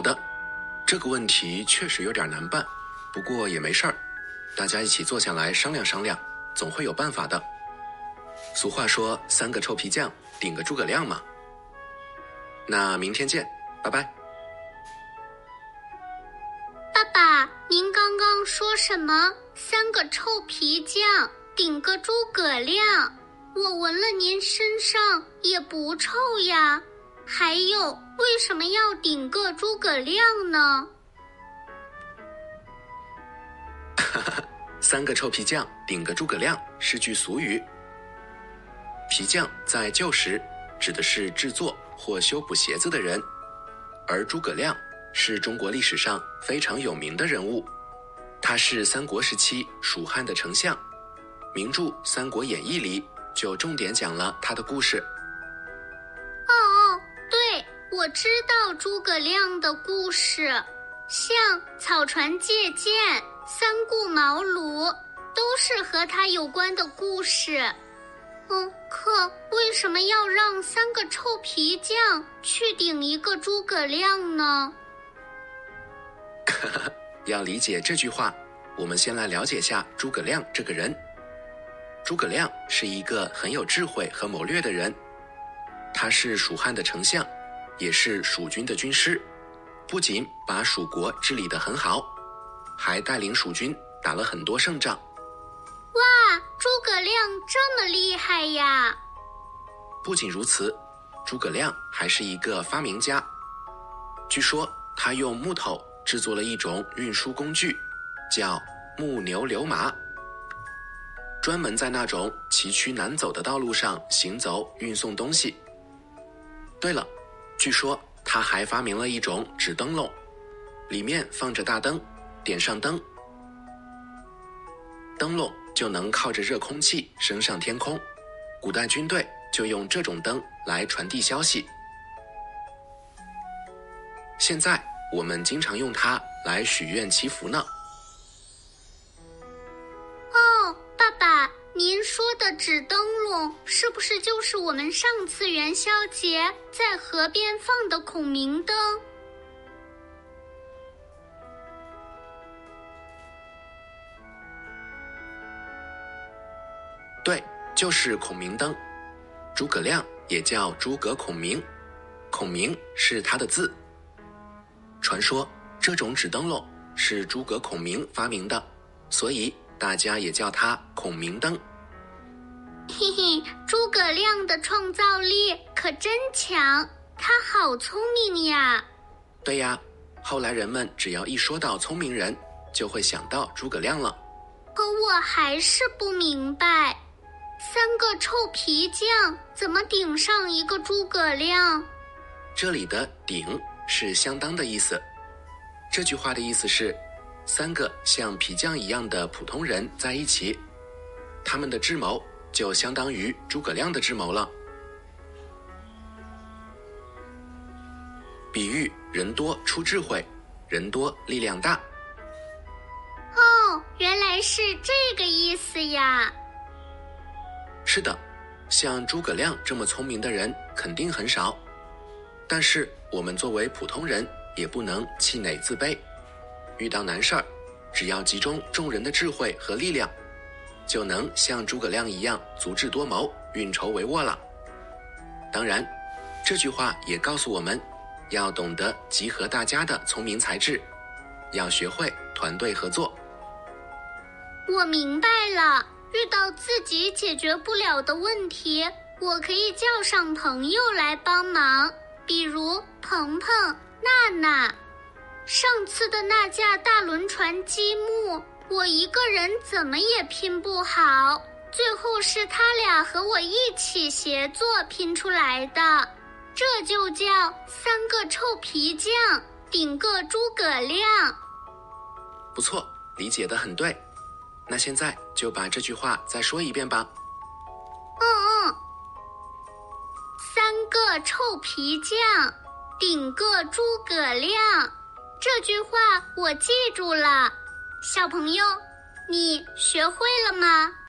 好的，这个问题确实有点难办，不过也没事儿，大家一起坐下来商量商量，总会有办法的。俗话说“三个臭皮匠顶个诸葛亮”嘛。那明天见，拜拜。爸爸，您刚刚说什么？三个臭皮匠顶个诸葛亮？我闻了您身上也不臭呀。还有，为什么要顶个诸葛亮呢？哈哈，三个臭皮匠顶个诸葛亮是句俗语。皮匠在旧时指的是制作或修补鞋子的人，而诸葛亮是中国历史上非常有名的人物，他是三国时期蜀汉的丞相，名著《三国演义》里就重点讲了他的故事。我知道诸葛亮的故事，像草船借箭、三顾茅庐，都是和他有关的故事。嗯，可为什么要让三个臭皮匠去顶一个诸葛亮呢？要理解这句话，我们先来了解下诸葛亮这个人。诸葛亮是一个很有智慧和谋略的人，他是蜀汉的丞相。也是蜀军的军师，不仅把蜀国治理得很好，还带领蜀军打了很多胜仗。哇，诸葛亮这么厉害呀！不仅如此，诸葛亮还是一个发明家。据说他用木头制作了一种运输工具，叫木牛流马，专门在那种崎岖难走的道路上行走运送东西。对了。据说他还发明了一种纸灯笼，里面放着大灯，点上灯，灯笼就能靠着热空气升上天空。古代军队就用这种灯来传递消息。现在我们经常用它来许愿祈福呢。您说的纸灯笼是不是就是我们上次元宵节在河边放的孔明灯？对，就是孔明灯。诸葛亮也叫诸葛孔明，孔明是他的字。传说这种纸灯笼是诸葛孔明发明的，所以。大家也叫他孔明灯。嘿嘿，诸葛亮的创造力可真强，他好聪明呀。对呀，后来人们只要一说到聪明人，就会想到诸葛亮了。可我还是不明白，三个臭皮匠怎么顶上一个诸葛亮？这里的“顶”是相当的意思。这句话的意思是。三个像皮匠一样的普通人在一起，他们的智谋就相当于诸葛亮的智谋了。比喻人多出智慧，人多力量大。哦，原来是这个意思呀。是的，像诸葛亮这么聪明的人肯定很少，但是我们作为普通人也不能气馁自卑。遇到难事儿，只要集中众人的智慧和力量，就能像诸葛亮一样足智多谋、运筹帷幄了。当然，这句话也告诉我们，要懂得集合大家的聪明才智，要学会团队合作。我明白了，遇到自己解决不了的问题，我可以叫上朋友来帮忙，比如鹏鹏、娜娜。上次的那架大轮船积木，我一个人怎么也拼不好，最后是他俩和我一起协作拼出来的，这就叫三个臭皮匠顶个诸葛亮。不错，理解的很对。那现在就把这句话再说一遍吧。嗯嗯，三个臭皮匠顶个诸葛亮。这句话我记住了，小朋友，你学会了吗？